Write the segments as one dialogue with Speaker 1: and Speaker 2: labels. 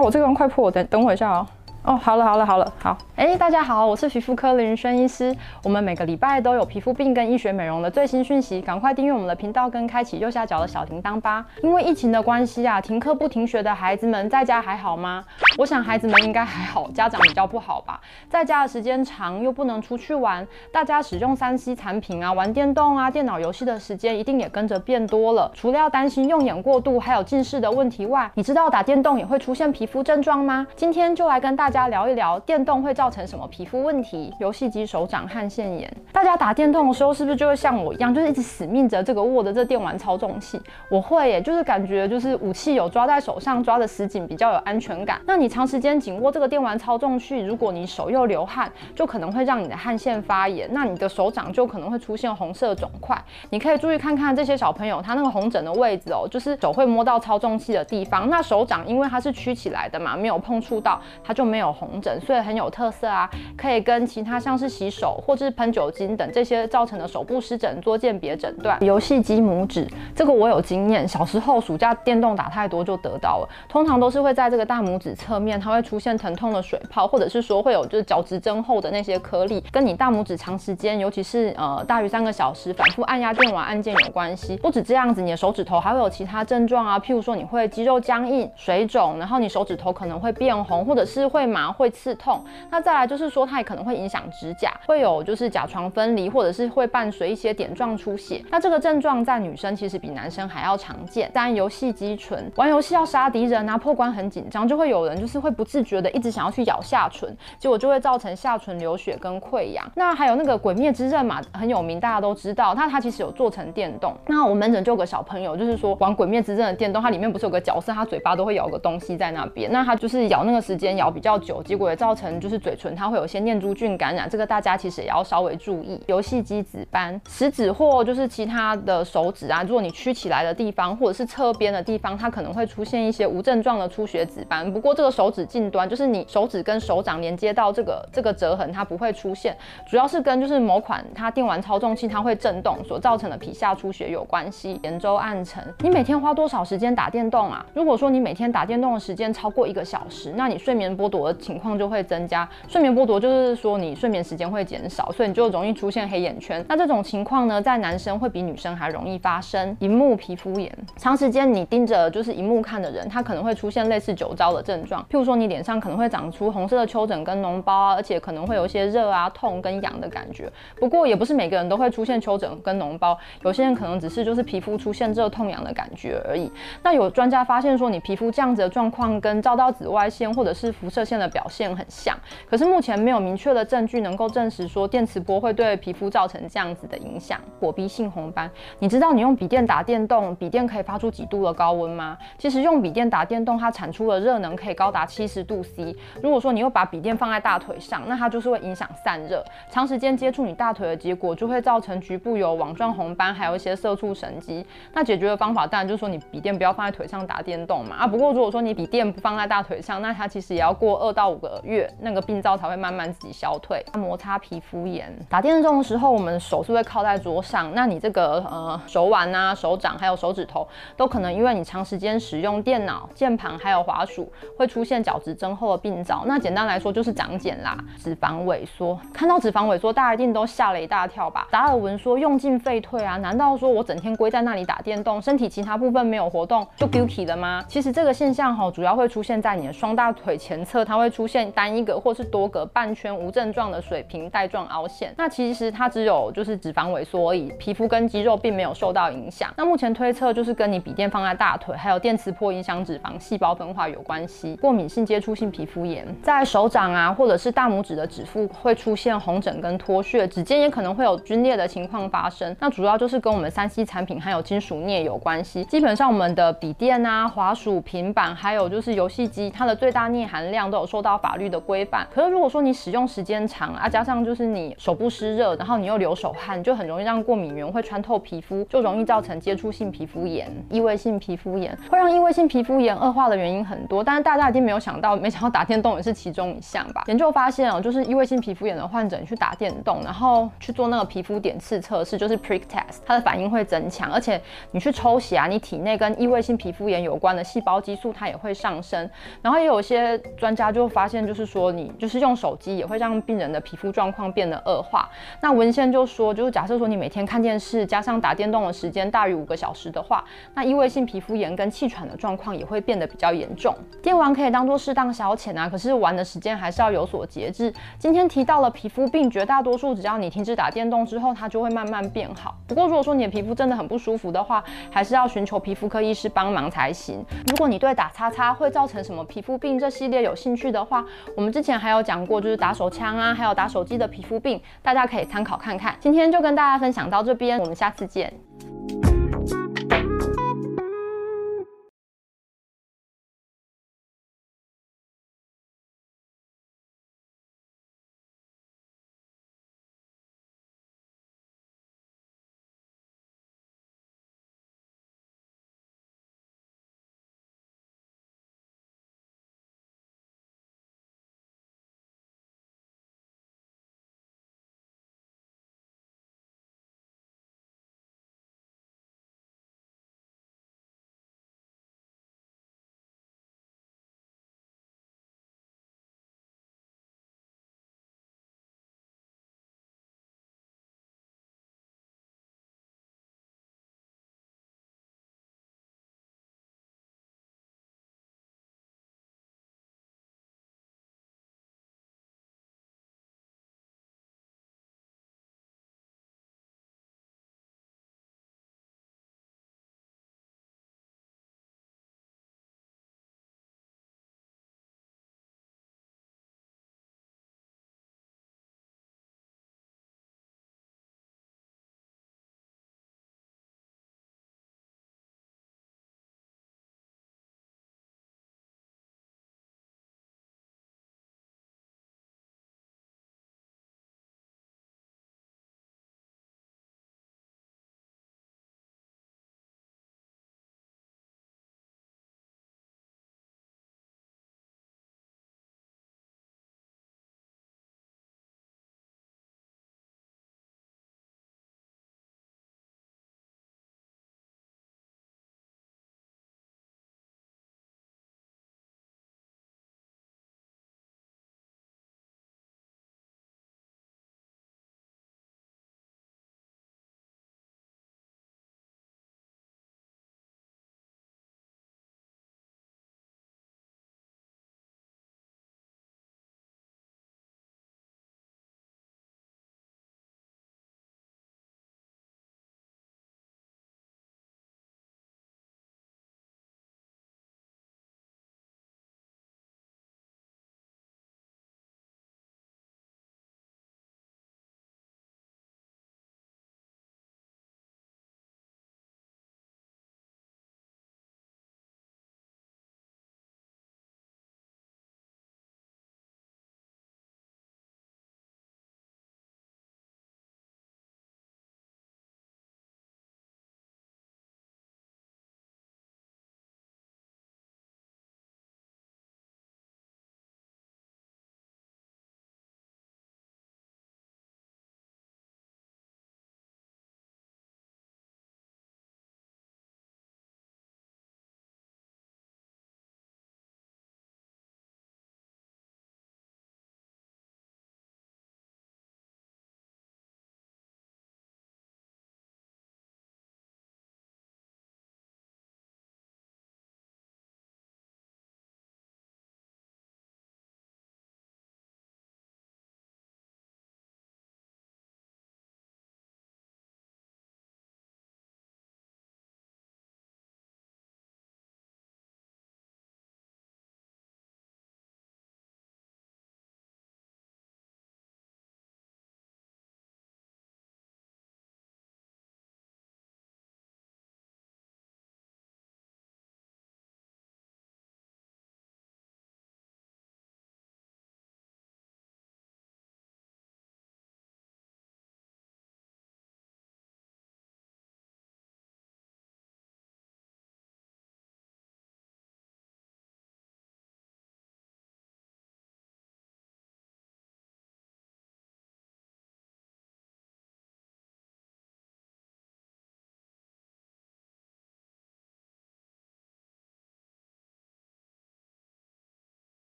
Speaker 1: 我这个人快破，等等我一下哦。哦，好了好了好了，好，哎、大家好，我是皮肤科林轩医师。我们每个礼拜都有皮肤病跟医学美容的最新讯息，赶快订阅我们的频道跟开启右下角的小铃铛吧。因为疫情的关系啊，停课不停学的孩子们在家还好吗？我想孩子们应该还好，家长比较不好吧。在家的时间长又不能出去玩，大家使用 3C 产品啊，玩电动啊、电脑游戏的时间一定也跟着变多了。除了要担心用眼过度还有近视的问题外，你知道打电动也会出现皮肤症状吗？今天就来跟大家。聊一聊电动会造成什么皮肤问题？游戏机手掌汗腺炎。大家打电动的时候是不是就会像我一样，就是一直死命着这个握着这电玩操纵器？我会耶，就是感觉就是武器有抓在手上，抓得死紧，比较有安全感。那你你长时间紧握这个电玩操纵器，如果你手又流汗，就可能会让你的汗腺发炎，那你的手掌就可能会出现红色肿块。你可以注意看看这些小朋友，他那个红疹的位置哦，就是手会摸到操纵器的地方。那手掌因为它是曲起来的嘛，没有碰触到，它就没有。红疹，所以很有特色啊，可以跟其他像是洗手或者是喷酒精等这些造成的手部湿疹做鉴别诊断。游戏机拇指，这个我有经验，小时候暑假电动打太多就得到了，通常都是会在这个大拇指侧面，它会出现疼痛的水泡，或者是说会有就是角质增厚的那些颗粒，跟你大拇指长时间，尤其是呃大于三个小时反复按压电玩按键有关系。不止这样子，你的手指头还会有其他症状啊，譬如说你会肌肉僵硬、水肿，然后你手指头可能会变红，或者是会麻。会刺痛，那再来就是说，它也可能会影响指甲，会有就是甲床分离，或者是会伴随一些点状出血。那这个症状在女生其实比男生还要常见。当然，游戏肌唇，玩游戏要杀敌人啊，破关很紧张，就会有人就是会不自觉的一直想要去咬下唇，结果就会造成下唇流血跟溃疡。那还有那个《鬼灭之刃》嘛，很有名，大家都知道。那它其实有做成电动。那我门诊就有个小朋友，就是说玩《鬼灭之刃》的电动，它里面不是有个角色，他嘴巴都会咬个东西在那边，那他就是咬那个时间咬比较久。结果也造成就是嘴唇它会有些念珠菌感染，这个大家其实也要稍微注意。游戏机指斑、食指或就是其他的手指啊，如果你曲起来的地方或者是侧边的地方，它可能会出现一些无症状的出血紫斑。不过这手指近端，就是你手指跟手掌连接到这个这个折痕，它不会出现，主要是跟就是某款它电玩操纵器它会震动所造成的皮下出血有关系。眼周暗沉，你每天花多少时间打电动啊？如果说你每天打电动的时间超过一个小时，那你睡眠剥夺的情况就会增加，睡眠剥夺就是说你睡眠时间会减少，所以你就容易出现黑眼圈。那这种情况呢，在男生会比女生还容易发生。荧幕皮肤炎，长时间你盯着就是荧幕看的人，他可能会出现类似酒糟的症状，譬如说你脸上可能会长出红色的丘疹跟脓包啊，而且可能会有一些热啊、痛跟痒的感觉。不过也不是每个人都会出现丘疹跟脓包，有些人可能只是就是皮肤出现热痛痒的感觉而已。那有专家发现说，你皮肤这样子的状况跟照到紫外线或者是辐射线的表现很像，可是目前没有明确的证据能够证实说电磁波会对皮肤造成这样子的影响。火逼性红斑，你知道你用笔电打电动，笔电可以发出几度的高温吗？其实用笔电打电动，它产出的热能可以高高达七十度 C。如果说你又把笔电放在大腿上，那它就是会影响散热，长时间接触你大腿的结果就会造成局部有网状红斑，还有一些色素沉积。那解决的方法当然就是说你笔电不要放在腿上打电动嘛。啊，不过如果说你笔电不放在大腿上，那它其实也要过二到五个月，那个病灶才会慢慢自己消退。摩擦皮肤炎，打电动的时候，我们手是会靠在桌上，那你这个呃手腕啊、手掌还有手指头，都可能因为你长时间使用电脑、键盘还有滑鼠，会出现角质增厚的病灶。那简单来说就是长茧啦。脂肪萎缩，看到脂肪萎缩，大家一定都吓了一大跳吧？达尔文说用进废退啊，难道说我整天龟在那里打电动，身体其他部分没有活动就 guilty 了吗？其实这个现象哈，主要会出现在你的双大腿前侧，它会出现单一个或是多个半圈无症状的水平带状凹陷。那其实它只有就是脂肪萎缩而已，皮肤跟肌肉并没有受到影响。那目前推测就是跟你笔电放在大腿，还有电磁波影响脂肪细胞分化有关系。过敏性接触性皮肤炎，在手掌啊或者是大拇指的指腹会出现红疹跟脱屑，指尖也可能会有皲裂的情况发生。那主要就是跟我们三 C 产品还有金属镍有关系。基本上我们的笔电啊、滑鼠、平板还有就是游戏机，它的最大镍含量都有受到法律的规范。可是如果说你使用时间长啊，加上就是你手部湿热，然后你又流手汗，就很容易让过敏源会穿透皮肤，就容易造成接触性皮肤炎、异位性皮肤炎。会让异位性皮肤炎恶化的原因很多，但是大家定没有想到，没想到打电动也是其中一项吧？研究发现哦，就是异位性皮肤炎的患者，你去打电动，然后去做那个皮肤点刺测试，就是 prick test，它的反应会增强，而且你去抽血啊，你体内跟异位性皮肤炎有关的细胞激素它也会上升。然后也有一些专家就发现，就是说你就是用手机也会让病人的皮肤状况变得恶化。那文献就说，就是假设说你每天看电视加上打电动的时间大于五个小时的话，那异位性皮肤炎跟气喘的状况也会变得比较严重。电玩可以以当做适当消遣啊，可是玩的时间还是要有所节制。今天提到了皮肤病，绝大多数只要你停止打电动之后，它就会慢慢变好。不过如果说你的皮肤真的很不舒服的话，还是要寻求皮肤科医师帮忙才行。如果你对打叉叉会造成什么皮肤病这系列有兴趣的话，我们之前还有讲过，就是打手枪啊，还有打手机的皮肤病，大家可以参考看看。今天就跟大家分享到这边，我们下次见。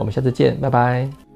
Speaker 2: 我们下次见，拜拜。